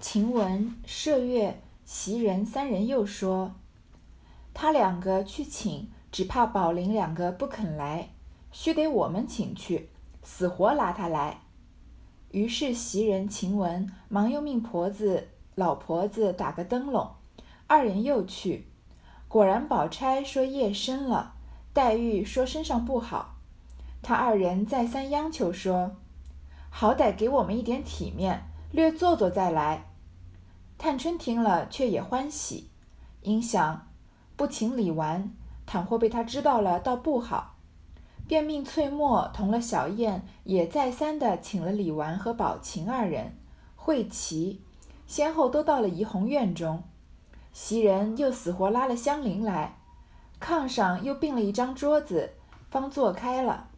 晴雯、麝月、袭人三人又说：“他两个去请，只怕宝林两个不肯来，须得我们请去，死活拉他来。”于是袭人、晴雯忙又命婆子、老婆子打个灯笼，二人又去。果然，宝钗说夜深了，黛玉说身上不好，他二人再三央求说：“好歹给我们一点体面，略坐坐再来。”探春听了，却也欢喜，因想不请李纨，倘或被他知道了，倒不好，便命翠墨同了小燕，也再三的请了李纨和宝琴二人会齐，先后都到了怡红院中。袭人又死活拉了香菱来，炕上又并了一张桌子，方坐开了。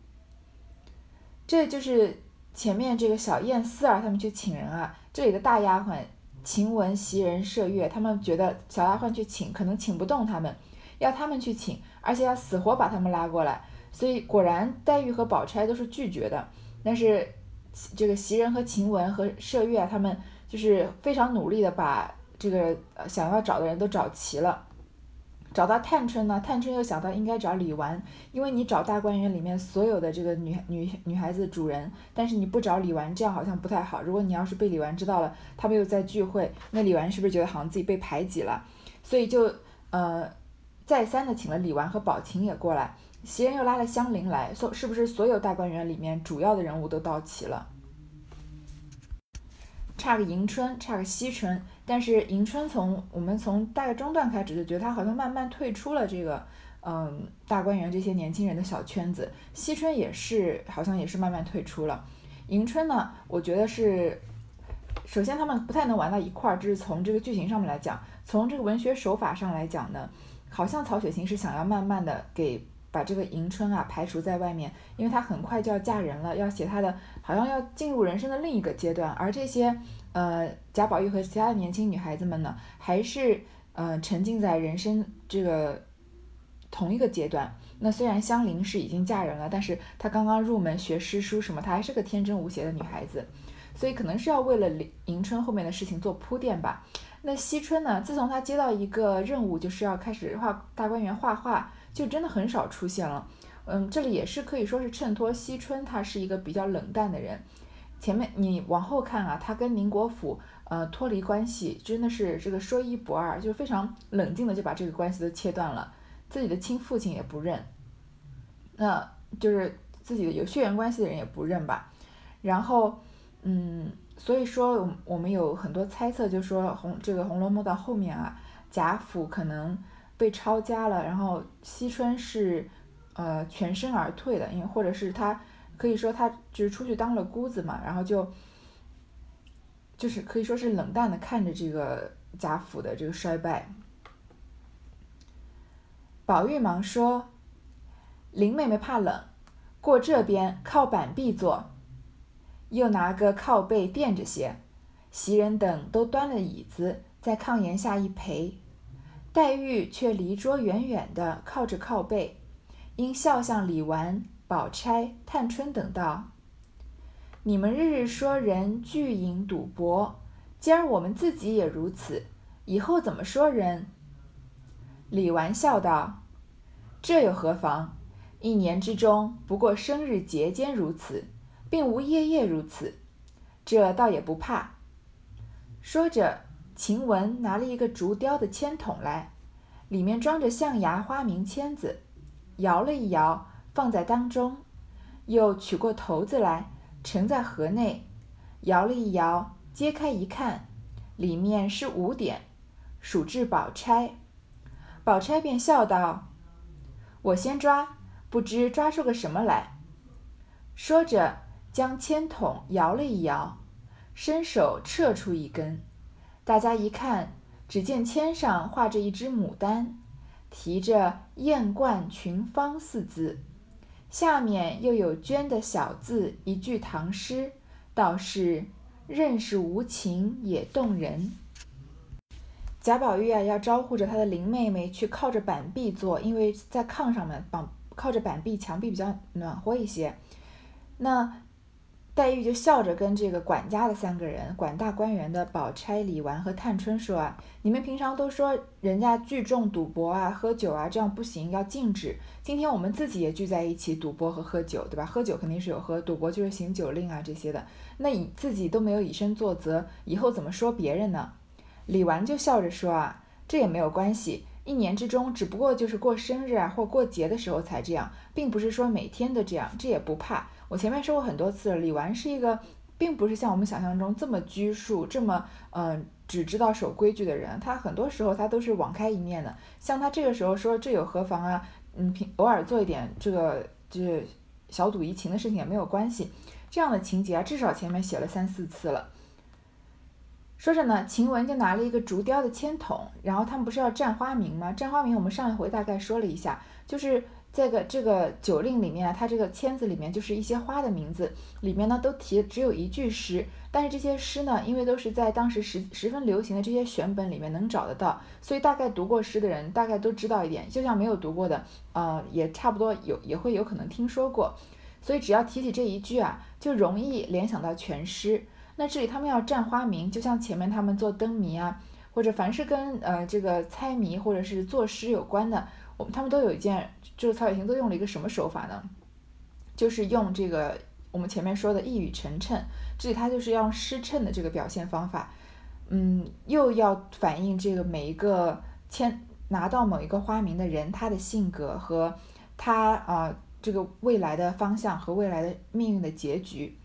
这就是前面这个小燕、四儿他们去请人啊，这里的大丫鬟。晴雯、袭人、麝月，他们觉得小丫鬟去请可能请不动他们，要他们去请，而且要死活把他们拉过来。所以果然黛玉和宝钗都是拒绝的。但是这个袭人和晴雯和麝月啊，他们就是非常努力的把这个想要找的人都找齐了。找到探春呢，探春又想到应该找李纨，因为你找大观园里面所有的这个女女女孩子主人，但是你不找李纨，这样好像不太好。如果你要是被李纨知道了，他们又在聚会，那李纨是不是觉得好像自己被排挤了？所以就呃再三的请了李纨和宝琴也过来，袭人又拉了香菱来，所是不是所有大观园里面主要的人物都到齐了？差个迎春，差个惜春。但是迎春从我们从大概中段开始就觉得她好像慢慢退出了这个，嗯，大观园这些年轻人的小圈子。惜春也是，好像也是慢慢退出了。迎春呢，我觉得是，首先他们不太能玩到一块儿，这是从这个剧情上面来讲，从这个文学手法上来讲呢，好像曹雪芹是想要慢慢的给把这个迎春啊排除在外面，因为她很快就要嫁人了，要写她的，好像要进入人生的另一个阶段，而这些。呃，贾宝玉和其他的年轻女孩子们呢，还是呃沉浸在人生这个同一个阶段。那虽然香菱是已经嫁人了，但是她刚刚入门学诗书什么，她还是个天真无邪的女孩子，所以可能是要为了迎春后面的事情做铺垫吧。那惜春呢，自从她接到一个任务，就是要开始画大观园画画，就真的很少出现了。嗯，这里也是可以说是衬托惜春，她是一个比较冷淡的人。前面你往后看啊，他跟宁国府呃脱离关系，真的是这个说一不二，就非常冷静的就把这个关系都切断了，自己的亲父亲也不认，那就是自己的有血缘关系的人也不认吧。然后嗯，所以说我们有很多猜测，就说红这个《红楼梦》到后面啊，贾府可能被抄家了，然后惜春是呃全身而退的，因为或者是他。可以说他就是出去当了姑子嘛，然后就就是可以说是冷淡的看着这个贾府的这个衰败。宝玉忙说：“林妹妹怕冷，过这边靠板壁坐。”又拿个靠背垫着些。袭人等都端了椅子，在炕沿下一陪，黛玉却离桌远远的靠着靠背，因笑向李纨。宝钗、探春等道：“你们日日说人聚饮赌博，今儿我们自己也如此，以后怎么说人？”李纨笑道：“这又何妨？一年之中不过生日节间如此，并无夜夜如此，这倒也不怕。”说着，晴雯拿了一个竹雕的签筒来，里面装着象牙花名签子，摇了一摇。放在当中，又取过头子来，盛在盒内，摇了一摇，揭开一看，里面是五点，数至宝钗。宝钗便笑道：“我先抓，不知抓出个什么来。”说着，将签筒摇了一摇，伸手撤出一根，大家一看，只见签上画着一只牡丹，提着“艳冠群芳”四字。下面又有娟的小字一句唐诗，倒是认识无情也动人。贾宝玉啊，要招呼着他的林妹妹去靠着板壁坐，因为在炕上面绑靠着板壁，墙壁比较暖和一些。那黛玉就笑着跟这个管家的三个人，管大观园的宝钗、李纨和探春说啊，你们平常都说人家聚众赌博啊、喝酒啊，这样不行，要禁止。今天我们自己也聚在一起赌博和喝酒，对吧？喝酒肯定是有喝，赌博就是行酒令啊这些的。那你自己都没有以身作则，以后怎么说别人呢？李纨就笑着说啊，这也没有关系，一年之中只不过就是过生日啊或过节的时候才这样，并不是说每天都这样，这也不怕。我前面说过很多次了，李纨是一个，并不是像我们想象中这么拘束、这么嗯只知道守规矩的人。他很多时候他都是网开一面的。像他这个时候说这有何妨啊？嗯，平偶尔做一点这个就是小赌怡情的事情也没有关系。这样的情节啊，至少前面写了三四次了。说着呢，晴雯就拿了一个竹雕的签筒，然后他们不是要占花名吗？占花名我们上一回大概说了一下，就是。这个这个酒令里面，它这个签子里面就是一些花的名字，里面呢都提只有一句诗，但是这些诗呢，因为都是在当时十十分流行的这些选本里面能找得到，所以大概读过诗的人大概都知道一点，就像没有读过的，呃，也差不多有也会有可能听说过，所以只要提起这一句啊，就容易联想到全诗。那这里他们要占花名，就像前面他们做灯谜啊，或者凡是跟呃这个猜谜或者是作诗有关的。我们他们都有一件，就是曹雪芹都用了一个什么手法呢？就是用这个我们前面说的一语成谶，这里他就是要用诗称的这个表现方法，嗯，又要反映这个每一个签拿到某一个花名的人他的性格和他啊这个未来的方向和未来的命运的结局。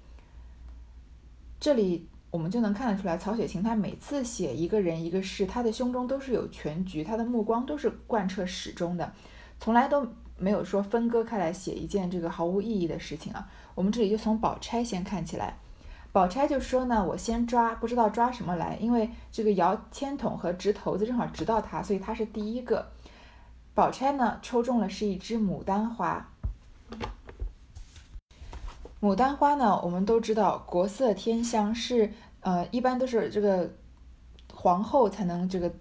这里。我们就能看得出来，曹雪芹他每次写一个人一个事，他的胸中都是有全局，他的目光都是贯彻始终的，从来都没有说分割开来写一件这个毫无意义的事情啊。我们这里就从宝钗先看起来，宝钗就说呢，我先抓，不知道抓什么来，因为这个摇签筒和掷骰子正好值到他，所以他是第一个。宝钗呢抽中了是一支牡丹花。牡丹花呢，我们都知道国色天香，是呃一般都是这个皇后才能这个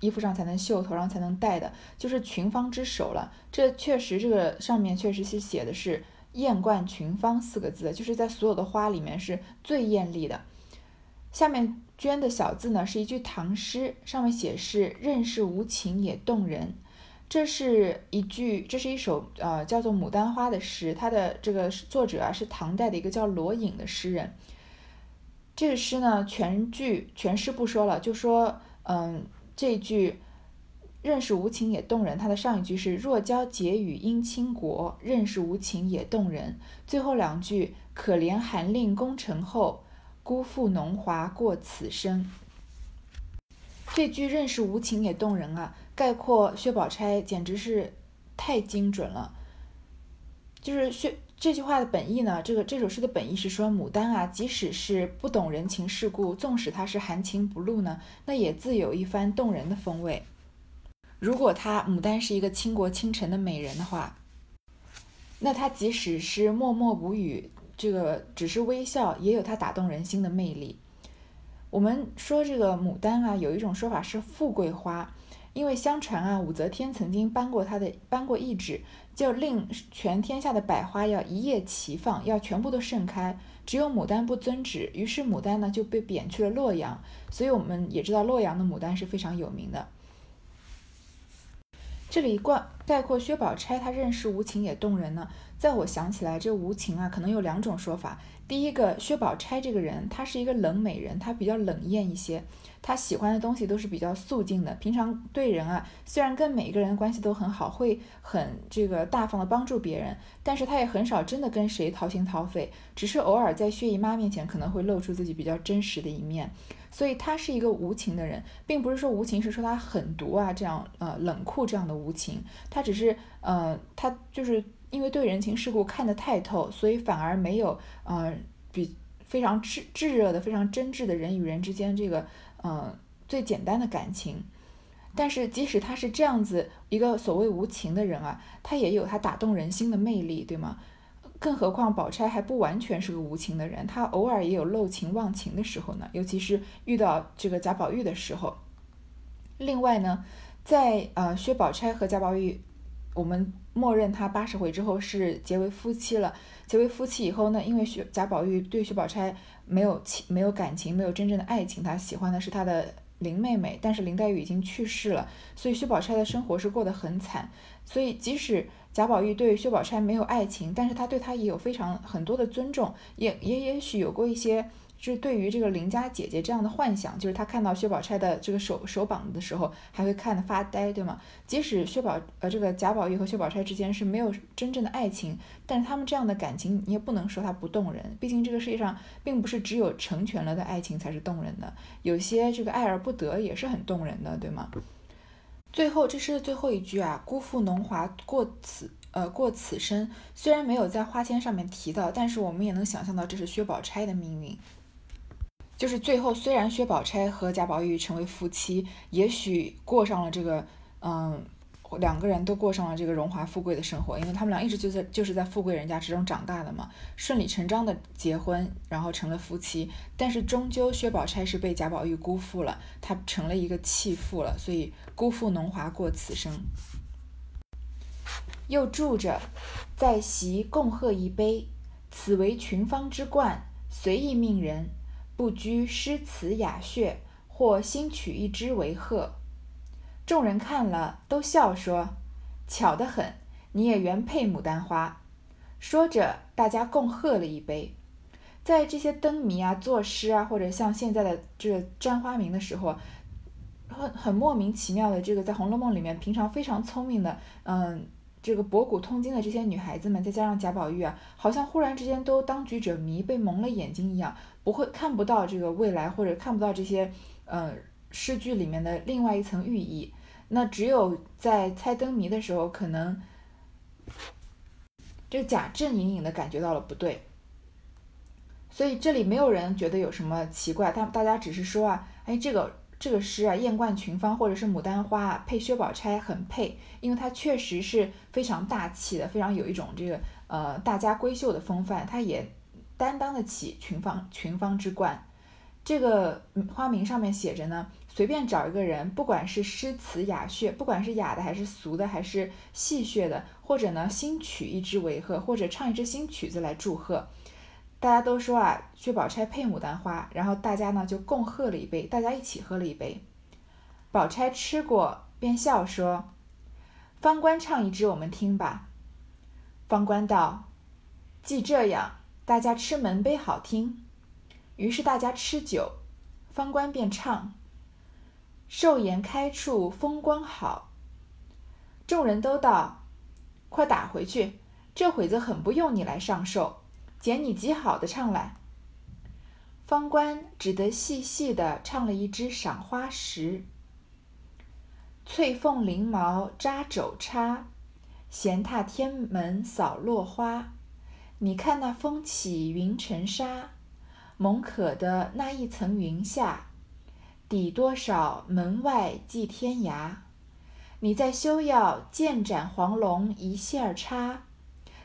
衣服上才能绣，头上才能戴的，就是群芳之首了。这确实这个上面确实是写的是“艳冠群芳”四个字，就是在所有的花里面是最艳丽的。下面娟的小字呢是一句唐诗，上面写是“任是无情也动人”。这是一句，这是一首呃叫做《牡丹花》的诗，它的这个作者啊是唐代的一个叫罗隐的诗人。这个诗呢，全句全诗不说了，就说嗯这句“任是无情也动人”，它的上一句是“若教解语应倾国，任是无情也动人”，最后两句“可怜寒令功成后，辜负浓华过此生”。这句“任是无情也动人”啊。概括薛宝钗简直是太精准了，就是薛这句话的本意呢，这个这首诗的本意是说，牡丹啊，即使是不懂人情世故，纵使她是含情不露呢，那也自有一番动人的风味。如果她牡丹是一个倾国倾城的美人的话，那她即使是默默无语，这个只是微笑，也有她打动人心的魅力。我们说这个牡丹啊，有一种说法是富贵花。因为相传啊，武则天曾经颁过她的颁过懿旨，就令全天下的百花要一夜齐放，要全部都盛开，只有牡丹不遵旨，于是牡丹呢就被贬去了洛阳。所以我们也知道洛阳的牡丹是非常有名的。这里贯概括薛宝钗，她认识无情也动人呢。在我想起来，这无情啊，可能有两种说法。第一个，薛宝钗这个人，她是一个冷美人，她比较冷艳一些。她喜欢的东西都是比较素净的，平常对人啊，虽然跟每一个人关系都很好，会很这个大方的帮助别人，但是她也很少真的跟谁掏心掏肺，只是偶尔在薛姨妈面前可能会露出自己比较真实的一面，所以他是一个无情的人，并不是说无情是说他狠毒啊这样呃冷酷这样的无情，他只是呃他就是因为对人情世故看得太透，所以反而没有呃比非常炙炙热的非常真挚的人与人之间这个。嗯，最简单的感情，但是即使他是这样子一个所谓无情的人啊，他也有他打动人心的魅力，对吗？更何况宝钗还不完全是个无情的人，她偶尔也有漏情忘情的时候呢，尤其是遇到这个贾宝玉的时候。另外呢，在呃薛宝钗和贾宝玉我们默认他八十回之后是结为夫妻了。结为夫妻以后呢，因为薛贾宝玉对薛宝钗没有情、没有感情、没有真正的爱情，他喜欢的是他的林妹妹。但是林黛玉已经去世了，所以薛宝钗的生活是过得很惨。所以即使贾宝玉对薛宝钗没有爱情，但是他对她也有非常很多的尊重，也也也许有过一些。就是对于这个邻家姐姐这样的幻想，就是他看到薛宝钗的这个手手绑的时候，还会看得发呆，对吗？即使薛宝呃这个贾宝玉和薛宝钗之间是没有真正的爱情，但是他们这样的感情，你也不能说它不动人。毕竟这个世界上并不是只有成全了的爱情才是动人的，有些这个爱而不得也是很动人的，对吗？最后这是最后一句啊，辜负农华过此呃过此生，虽然没有在花笺上面提到，但是我们也能想象到这是薛宝钗的命运。就是最后，虽然薛宝钗和贾宝玉成为夫妻，也许过上了这个，嗯，两个人都过上了这个荣华富贵的生活，因为他们俩一直就在就是在富贵人家之中长大的嘛，顺理成章的结婚，然后成了夫妻。但是终究薛宝钗是被贾宝玉辜负了，她成了一个弃妇了，所以辜负浓华过此生。又住着，在席共贺一杯，此为群芳之冠，随意命人。不拘诗词雅谑，或新取一支为贺。众人看了，都笑说：“巧得很，你也原配牡丹花。”说着，大家共喝了一杯。在这些灯谜啊、作诗啊，或者像现在的这个沾花名的时候，很很莫名其妙的，这个在《红楼梦》里面，平常非常聪明的，嗯。这个博古通今的这些女孩子们，再加上贾宝玉啊，好像忽然之间都当局者迷，被蒙了眼睛一样，不会看不到这个未来，或者看不到这些，嗯，诗句里面的另外一层寓意。那只有在猜灯谜的时候，可能这贾政隐隐的感觉到了不对，所以这里没有人觉得有什么奇怪，但大家只是说啊，哎，这个。这个诗啊，艳冠群芳或者是牡丹花配薛宝钗很配，因为它确实是非常大气的，非常有一种这个呃大家闺秀的风范，它也担当得起群芳群芳之冠。这个花名上面写着呢，随便找一个人，不管是诗词雅谑，不管是雅的还是俗的，还是戏谑的，或者呢新曲一支为贺，或者唱一支新曲子来祝贺。大家都说啊，薛宝钗配牡丹花，然后大家呢就共喝了一杯，大家一起喝了一杯。宝钗吃过，便笑说：“方官唱一支，我们听吧。”方官道：“既这样，大家吃门杯好听。”于是大家吃酒，方官便唱：“寿筵开处风光好。”众人都道：“快打回去，这会子很不用你来上寿。”捡你极好的唱来，方官只得细细的唱了一支《赏花时》：“翠凤翎毛扎肘插，闲踏天门扫落花。你看那风起云沉沙，蒙可的那一层云下，抵多少门外寄天涯。你在休要剑斩黄龙一线插。”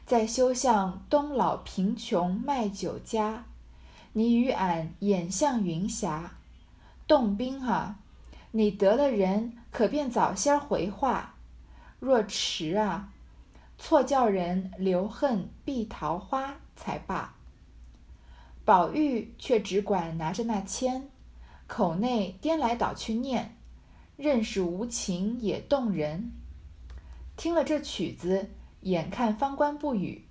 在休向东老贫穷卖酒家，你与俺眼向云霞。洞宾啊，你得了人，可便早些回话。若迟啊，错叫人留恨碧桃花才罢。宝玉却只管拿着那签，口内颠来倒去念，任是无情也动人。听了这曲子。眼看方官不语，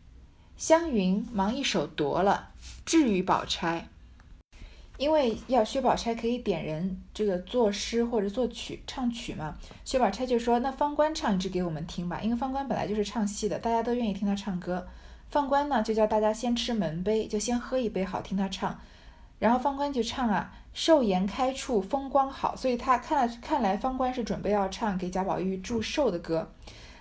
湘云忙一手夺了，至于宝钗。因为要薛宝钗可以点人这个作诗或者作曲唱曲嘛，薛宝钗就说：“那方官唱一支给我们听吧。”因为方官本来就是唱戏的，大家都愿意听他唱歌。方官呢就叫大家先吃门杯，就先喝一杯，好听他唱。然后方官就唱啊：“寿筵开处风光好。”所以他看来看来方官是准备要唱给贾宝玉祝寿的歌。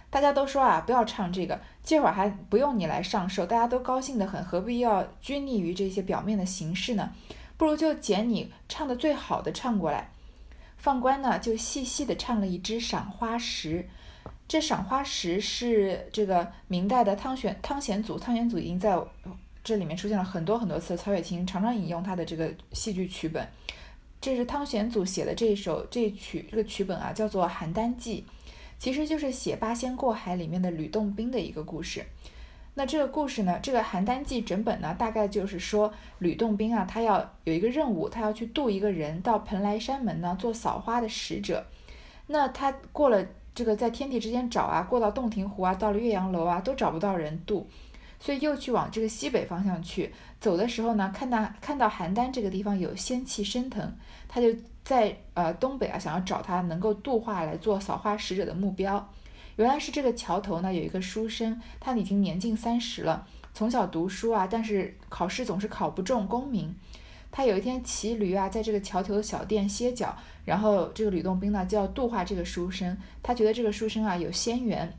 大家都说啊，不要唱这个，这会儿还不用你来上寿，大家都高兴得很，何必要拘泥于这些表面的形式呢？不如就捡你唱的最好的唱过来。放官呢，就细细的唱了一支《赏花时》。这《赏花时》是这个明代的汤显汤显祖，汤显祖已经在这里面出现了很多很多次，曹雪芹常常引用他的这个戏剧曲本。这是汤显祖写的这一首这曲这个曲本啊，叫做《邯郸记》。其实就是写《八仙过海》里面的吕洞宾的一个故事。那这个故事呢，这个《邯郸记》整本呢，大概就是说吕洞宾啊，他要有一个任务，他要去渡一个人到蓬莱山门呢做扫花的使者。那他过了这个在天地之间找啊，过到洞庭湖啊，到了岳阳楼啊，都找不到人渡，所以又去往这个西北方向去。走的时候呢，看到看到邯郸这个地方有仙气升腾，他就在呃东北啊，想要找他能够度化来做扫花使者的目标。原来是这个桥头呢，有一个书生，他已经年近三十了，从小读书啊，但是考试总是考不中功名。他有一天骑驴啊，在这个桥头的小店歇脚，然后这个吕洞宾呢就要度化这个书生，他觉得这个书生啊有仙缘，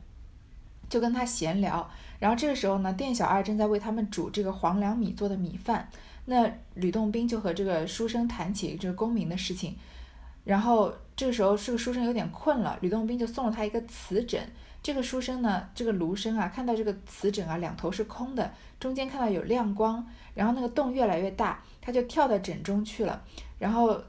就跟他闲聊。然后这个时候呢，店小二正在为他们煮这个黄粱米做的米饭，那吕洞宾就和这个书生谈起这个功名的事情，然后。这个时候，这个书生有点困了，吕洞宾就送了他一个瓷枕。这个书生呢，这个卢生啊，看到这个瓷枕啊，两头是空的，中间看到有亮光，然后那个洞越来越大，他就跳到枕中去了。然后，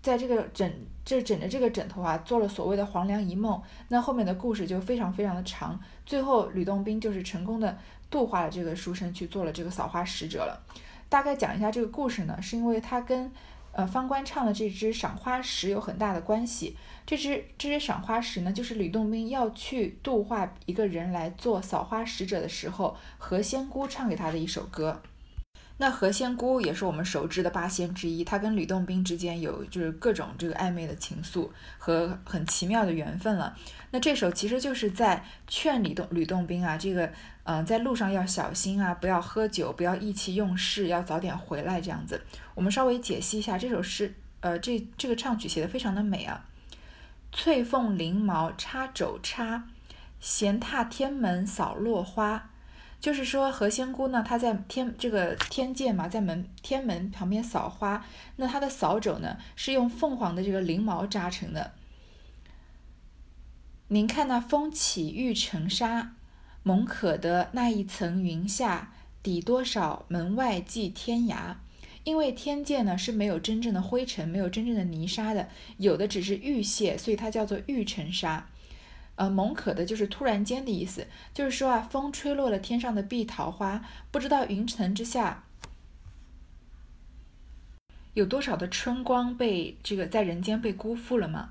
在这个枕，这枕着这个枕头啊，做了所谓的黄粱一梦。那后面的故事就非常非常的长，最后吕洞宾就是成功的度化了这个书生，去做了这个扫花使者了。大概讲一下这个故事呢，是因为他跟。呃，方官唱的这支赏花石有很大的关系。这支这支赏花石呢，就是吕洞宾要去度化一个人来做扫花使者的时候，何仙姑唱给他的一首歌。那何仙姑也是我们熟知的八仙之一，她跟吕洞宾之间有就是各种这个暧昧的情愫和很奇妙的缘分了。那这首其实就是在劝吕洞吕洞宾啊，这个嗯，在路上要小心啊，不要喝酒，不要意气用事，要早点回来这样子。我们稍微解析一下这首诗，呃，这这个唱曲写的非常的美啊。翠凤翎毛插肘插，闲踏天门扫落花。就是说何仙姑呢，她在天这个天界嘛，在门天门旁边扫花，那她的扫帚呢是用凤凰的这个翎毛扎成的。您看那风起玉成沙，蒙可得那一层云下，抵多少门外寄天涯。因为天界呢是没有真正的灰尘，没有真正的泥沙的，有的只是玉屑，所以它叫做玉成沙。呃，蒙可的就是突然间的意思，就是说啊，风吹落了天上的碧桃花，不知道云层之下有多少的春光被这个在人间被辜负了吗？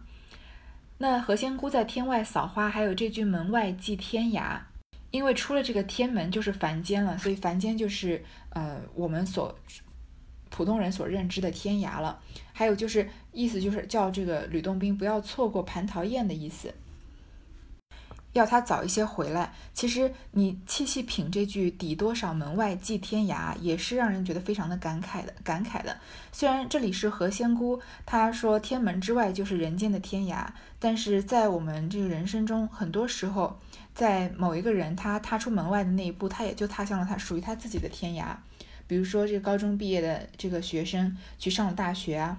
那何仙姑在天外扫花，还有这句门外即天涯，因为出了这个天门就是凡间了，所以凡间就是呃我们所普通人所认知的天涯了。还有就是意思就是叫这个吕洞宾不要错过蟠桃宴的意思。要他早一些回来。其实你细细品这句“抵多少门外寄天涯”，也是让人觉得非常的感慨的。感慨的。虽然这里是何仙姑，她说天门之外就是人间的天涯，但是在我们这个人生中，很多时候，在某一个人他踏出门外的那一步，他也就踏向了他属于他自己的天涯。比如说，这个高中毕业的这个学生去上了大学啊。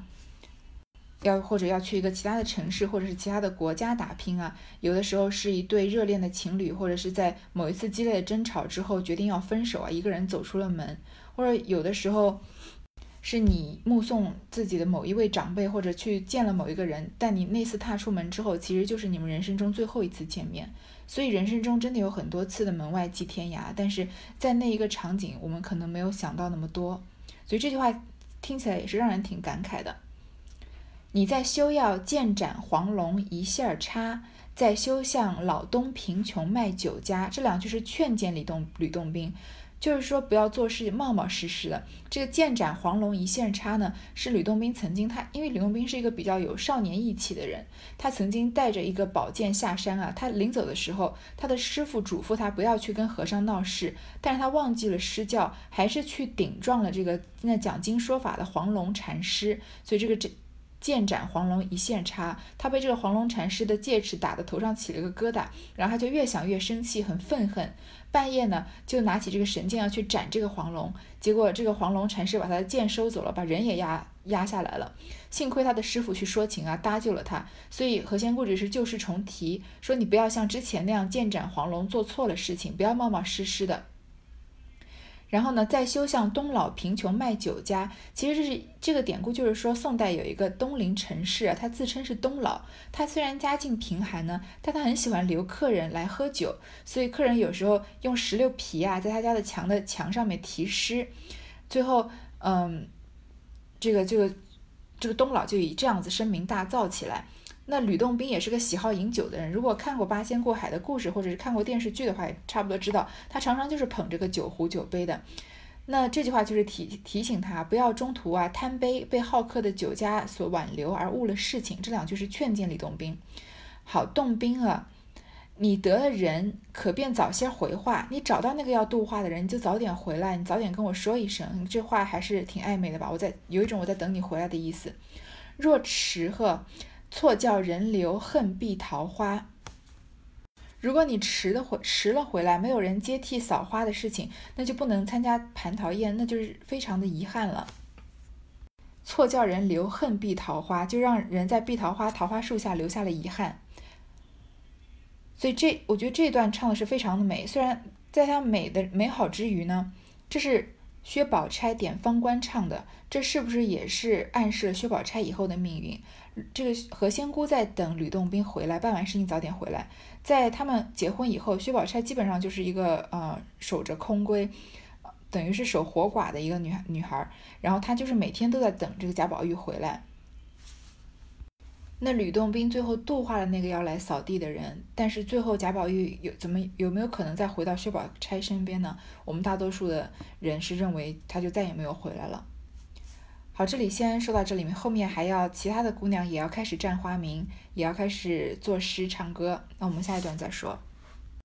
要或者要去一个其他的城市，或者是其他的国家打拼啊，有的时候是一对热恋的情侣，或者是在某一次激烈的争吵之后决定要分手啊，一个人走出了门，或者有的时候是你目送自己的某一位长辈，或者去见了某一个人，但你那次踏出门之后，其实就是你们人生中最后一次见面，所以人生中真的有很多次的门外寄天涯，但是在那一个场景，我们可能没有想到那么多，所以这句话听起来也是让人挺感慨的。你在修要剑斩黄龙一线儿插，在修向老东贫穷卖酒家。这两句是劝谏吕洞吕洞宾，就是说不要做事冒冒失失的。这个剑斩黄龙一线插呢，是吕洞宾曾经他，因为吕洞宾是一个比较有少年义气的人，他曾经带着一个宝剑下山啊。他临走的时候，他的师傅嘱咐他不要去跟和尚闹事，但是他忘记了施教，还是去顶撞了这个那讲经说法的黄龙禅师，所以这个这。剑斩黄龙一线插，他被这个黄龙禅师的戒尺打得头上起了个疙瘩，然后他就越想越生气，很愤恨。半夜呢，就拿起这个神剑要去斩这个黄龙，结果这个黄龙禅师把他的剑收走了，把人也压压下来了。幸亏他的师傅去说情啊，搭救了他。所以何仙姑只是旧事重提，说你不要像之前那样剑斩黄龙，做错了事情，不要冒冒失失的。然后呢，再修向东老贫穷卖酒家。其实这是这个典故，就是说宋代有一个东陵陈氏啊，他自称是东老。他虽然家境贫寒呢，但他很喜欢留客人来喝酒，所以客人有时候用石榴皮啊，在他家的墙的墙上面题诗。最后，嗯，这个这个这个东老就以这样子声名大噪起来。那吕洞宾也是个喜好饮酒的人，如果看过八仙过海的故事，或者是看过电视剧的话，也差不多知道他常常就是捧着个酒壶酒杯的。那这句话就是提提醒他不要中途啊贪杯，被好客的酒家所挽留而误了事情。这两句是劝谏吕洞宾。好，洞宾啊，你得了人，可便早些回话。你找到那个要度化的人，你就早点回来，你早点跟我说一声。这话还是挺暧昧的吧？我在有一种我在等你回来的意思。若迟呵。错叫人留，恨碧桃花。如果你迟的回迟了回来，没有人接替扫花的事情，那就不能参加蟠桃宴，那就是非常的遗憾了。错叫人留，恨碧桃花，就让人在碧桃花桃花树下留下了遗憾。所以这我觉得这段唱的是非常的美，虽然在它美的美好之余呢，这是薛宝钗点方官唱的，这是不是也是暗示薛宝钗以后的命运？这个何仙姑在等吕洞宾回来，办完事情早点回来。在他们结婚以后，薛宝钗基本上就是一个呃守着空闺，等于是守活寡的一个女女孩。然后她就是每天都在等这个贾宝玉回来。那吕洞宾最后度化了那个要来扫地的人，但是最后贾宝玉有怎么有没有可能再回到薛宝钗身边呢？我们大多数的人是认为他就再也没有回来了。好，这里先说到这里面，后面还要其他的姑娘也要开始占花名，也要开始作诗唱歌。那我们下一段再说。